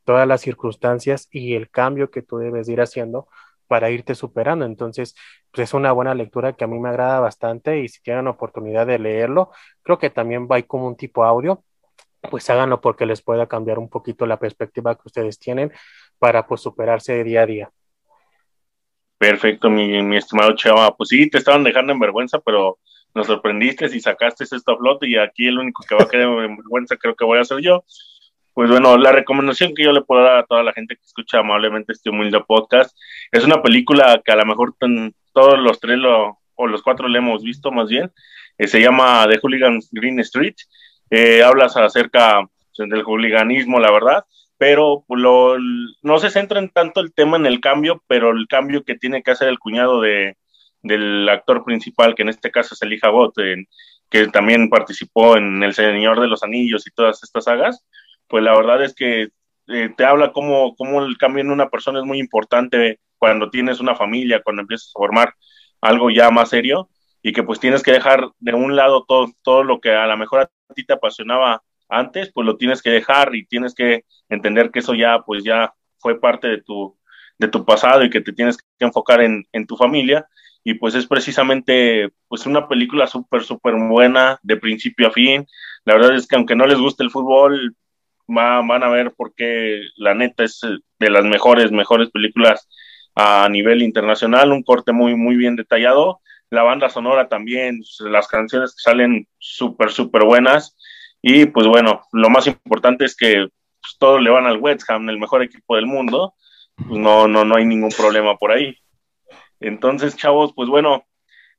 todas las circunstancias y el cambio que tú debes ir haciendo para irte superando. Entonces, pues es una buena lectura que a mí me agrada bastante y si tienen oportunidad de leerlo, creo que también va como un tipo audio, pues háganlo porque les pueda cambiar un poquito la perspectiva que ustedes tienen para pues superarse día a día. Perfecto, mi, mi estimado Chava. Pues sí, te estaban dejando en vergüenza, pero nos sorprendiste y sacaste esto flote y aquí el único que va a quedar en vergüenza creo que voy a ser yo. Pues bueno, la recomendación que yo le puedo dar a toda la gente que escucha amablemente este humilde podcast es una película que a lo mejor todos los tres lo, o los cuatro le hemos visto más bien. Eh, se llama The Hooligans Green Street. Eh, hablas acerca pues, del hooliganismo, la verdad, pero lo, no se centra en tanto el tema en el cambio, pero el cambio que tiene que hacer el cuñado de, del actor principal, que en este caso es Elijah Bot, que también participó en El Señor de los Anillos y todas estas sagas pues la verdad es que eh, te habla cómo, cómo el cambio en una persona es muy importante cuando tienes una familia, cuando empiezas a formar algo ya más serio y que pues tienes que dejar de un lado todo, todo lo que a lo mejor a ti te apasionaba antes, pues lo tienes que dejar y tienes que entender que eso ya pues ya fue parte de tu, de tu pasado y que te tienes que enfocar en, en tu familia y pues es precisamente pues una película súper, súper buena de principio a fin. La verdad es que aunque no les guste el fútbol, van a ver por qué la neta es eh, de las mejores, mejores películas a nivel internacional, un corte muy, muy bien detallado. La banda sonora también, las canciones que salen súper, súper buenas. Y pues bueno, lo más importante es que pues, todos le van al West Ham, el mejor equipo del mundo. Pues no, no, no hay ningún problema por ahí. Entonces, chavos, pues bueno,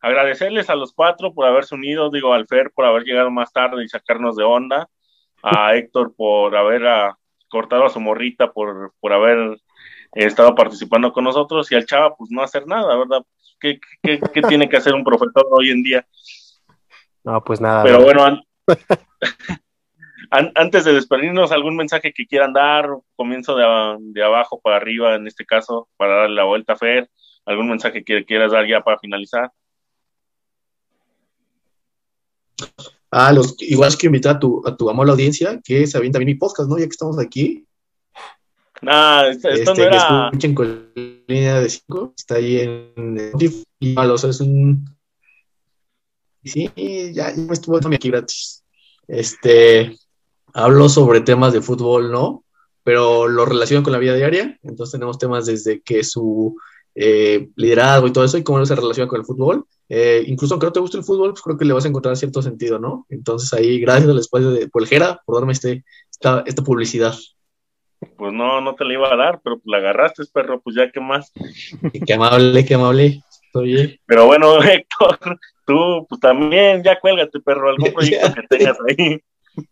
agradecerles a los cuatro por haberse unido, digo, al Fer por haber llegado más tarde y sacarnos de onda a Héctor por haber ah, cortado a su morrita, por, por haber estado participando con nosotros, y al Chava, pues no hacer nada, ¿verdad? ¿Qué, qué, qué tiene que hacer un profesor hoy en día? No, pues nada. Pero bueno, antes de despedirnos, ¿algún mensaje que quieran dar? Comienzo de, de, abajo para arriba, en este caso, para darle la vuelta a Fer. ¿Algún mensaje que quieras dar ya para finalizar? Ah, los, igual es que invitar a tu, a tu amable audiencia que se avienta bien mi podcast, ¿no? Ya que estamos aquí. Nah, esto, este, no que era. escuchen con línea de 5, está ahí en Spotify, o sea, es un... Sí, ya, ya me estuvo también aquí gratis. Este, hablo sobre temas de fútbol, ¿no? Pero lo relaciono con la vida diaria, entonces tenemos temas desde que su eh, liderazgo y todo eso, y cómo se relaciona con el fútbol. Eh, incluso aunque no te guste el fútbol, pues creo que le vas a encontrar cierto sentido, ¿no? Entonces ahí, gracias al espacio de Poljera por darme este, esta, esta publicidad. Pues no, no te la iba a dar, pero pues la agarraste, perro, pues ya qué más. Qué amable, qué amable. Oye, Pero bueno, *laughs* Héctor, tú, pues también, ya cuélgate, perro, algún *laughs* proyecto que tengas ahí.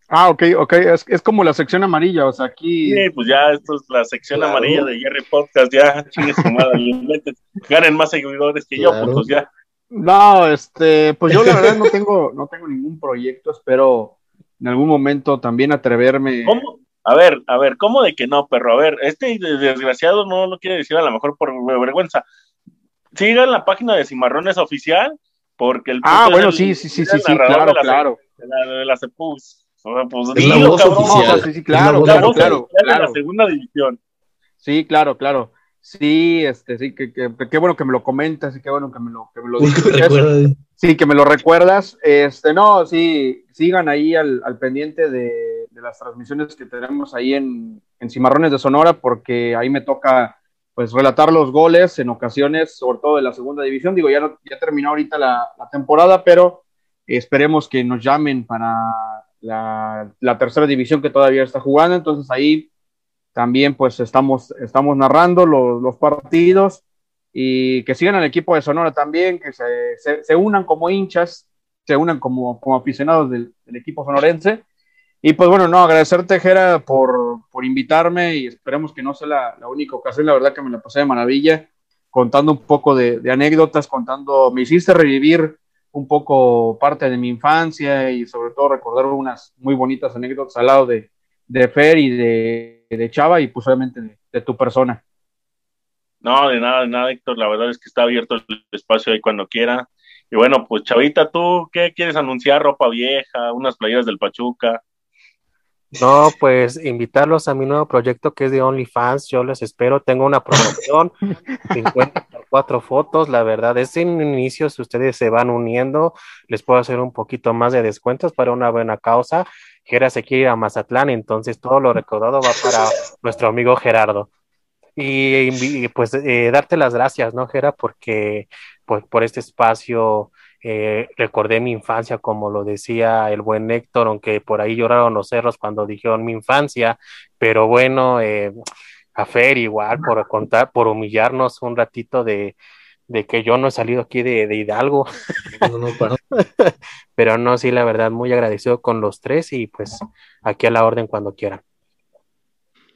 Ah, ok, ok, es, es como la sección amarilla, o sea, aquí... Sí, pues ya, esto es la sección Claro. amarilla de Jerry Podcast, ya, chingue su madre, *laughs* ganen más seguidores que Claro. yo, pues ya. No, este, pues yo la verdad no tengo, no tengo ningún proyecto, espero en algún momento también atreverme. ¿Cómo? A ver, a ver, ¿cómo de que no, perro? A ver, este desgraciado no lo quiere decir a lo mejor por vergüenza. Sigan la página de Cimarrones Oficial, porque el Ah, bueno, el- sí, sí, sí, sí, claro, de la- claro. De la, de la CEPUS. O sea, pues Es la dilo, voz cabrón. No, o sea, oficial. sí, claro, claro, claro, la segunda división. Sí, claro, claro. Sí, este, sí, que, que- que qué bueno que me lo comentas y qué bueno que me lo, que me lo dices. recuerda, Sí, que me lo recuerdas. Este, no, sí, sigan ahí al, al pendiente de, de las transmisiones que tenemos ahí en, en Cimarrones de Sonora, porque ahí me toca pues relatar los goles en ocasiones, sobre todo de la segunda división. Digo, ya, no- ya terminó ahorita la, la temporada, pero esperemos que nos llamen para la, tercera división que todavía está jugando. Entonces ahí también pues estamos, estamos narrando los, partidos y que sigan al equipo de Sonora también, que se, se, unan como hinchas, se unan como, como aficionados del, equipo sonorense. Y pues bueno, no, agradecerte, Jera, por, por invitarme y esperemos que no sea la, única ocasión, la verdad que me la pasé de maravilla, contando un poco de anécdotas, contando, me hiciste revivir un poco parte de mi infancia y sobre todo recordar unas muy bonitas anécdotas al lado de, de Fer y de, de Chava y pues obviamente de, de tu persona. No, de nada, de nada, Héctor. La verdad es que está abierto el espacio ahí cuando quiera. Y bueno, pues Chavita, ¿tú qué quieres anunciar? ¿Ropa vieja? ¿Unas playeras del Pachuca? No, pues invitarlos a mi nuevo proyecto que es de OnlyFans. Yo les espero. Tengo una promoción, *laughs* 50 4 fotos. La verdad es en inicio, si ustedes se van uniendo, les puedo hacer un poquito más de descuentos para una buena causa. Gera se quiere ir a Mazatlán, entonces todo lo recaudado va para nuestro amigo Gerardo. Y, y pues eh, darte las gracias, ¿no, Gera? Porque pues, por este espacio eh, recordé mi infancia, como lo decía el buen Héctor, aunque por ahí lloraron los cerros cuando dijeron mi infancia, pero bueno, eh, a Fer igual por contar, por humillarnos un ratito de, de que yo no he salido aquí de, de Hidalgo. No, no, para. *laughs* pero no, sí, la verdad, muy agradecido con los tres y pues aquí a la orden cuando quieran.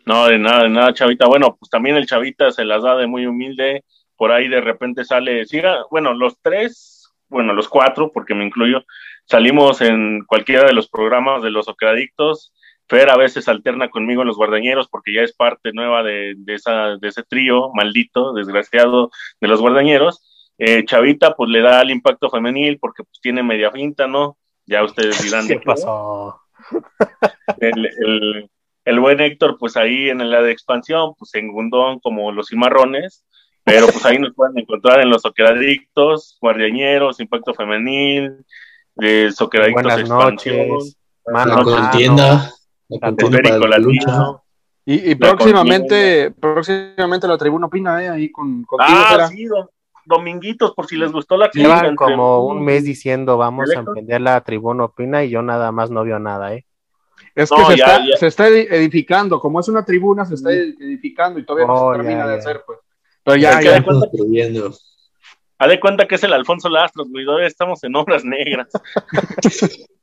No, de nada, de nada, Chavita. Bueno, pues también el Chavita se las da de muy humilde. Por ahí de repente sale, siga, bueno, los tres, bueno, los cuatro, porque me incluyo, salimos en cualquiera de los programas de los Ocradictos. Fer a veces alterna conmigo en los guardañeros porque ya es parte nueva de, de, esa, de ese trío maldito, desgraciado de los guardañeros. Eh, Chavita pues le da el impacto femenil porque pues tiene media finta, ¿no? Ya ustedes dirán. ¿Qué pasó? El, el, el, buen Héctor pues ahí en la de expansión, pues en Gundón como los cimarrones, pero pues ahí nos pueden encontrar en los soqueradictos, guardiañeros, impacto femenil, de soqueradictos Buenas expansión. Noches. Mano, la contienda. La contienda para la lucha. Y, y próximamente, próximamente la tribuna opina, ¿eh? Ahí con, contigo. Ah, sí, do, dominguitos, por si les gustó la tribuna. Llevan como un mes diciendo, vamos a emprender la tribuna opina, y yo nada más no vio nada, ¿eh? Es que no, se, ya, está, ya. se, está, edificando, como es una tribuna, se está edificando y todavía oh, no se termina ya, de hacer, pues. Pero ya, ya. Haz de cuenta que es el Alfonso Lastros, güey, estamos en obras negras. *laughs*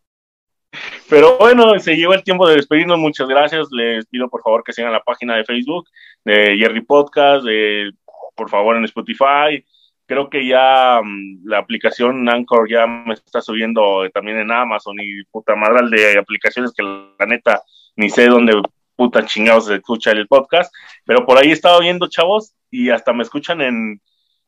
*laughs* Pero bueno, se llegó el tiempo de despedirnos. Muchas gracias. Les pido por favor que sigan la página de Facebook de Jerry Podcast, de, por favor en Spotify. Creo que ya um, la aplicación Anchor ya me está subiendo también en Amazon y puta madre de aplicaciones que la neta ni sé dónde puta chingados se escucha el podcast. Pero por ahí he estado viendo chavos y hasta me escuchan en,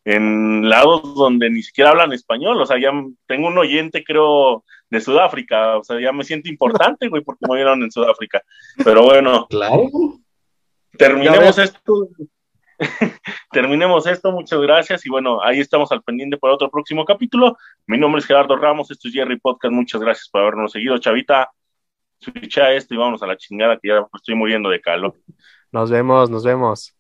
en lados donde ni siquiera hablan español. O sea, ya tengo un oyente, creo, de Sudáfrica. O sea, ya me siento importante, güey, porque me vieron en Sudáfrica. Pero bueno. Claro. terminemos esto. *laughs* terminemos esto, muchas gracias y bueno, ahí estamos al pendiente para otro próximo capítulo. Mi nombre es Gerardo Ramos, esto es Jerry Podcast, muchas gracias por habernos seguido, Chavita. Switcha esto y vamos a la chingada que ya estoy muriendo de calor. Nos vemos, nos vemos.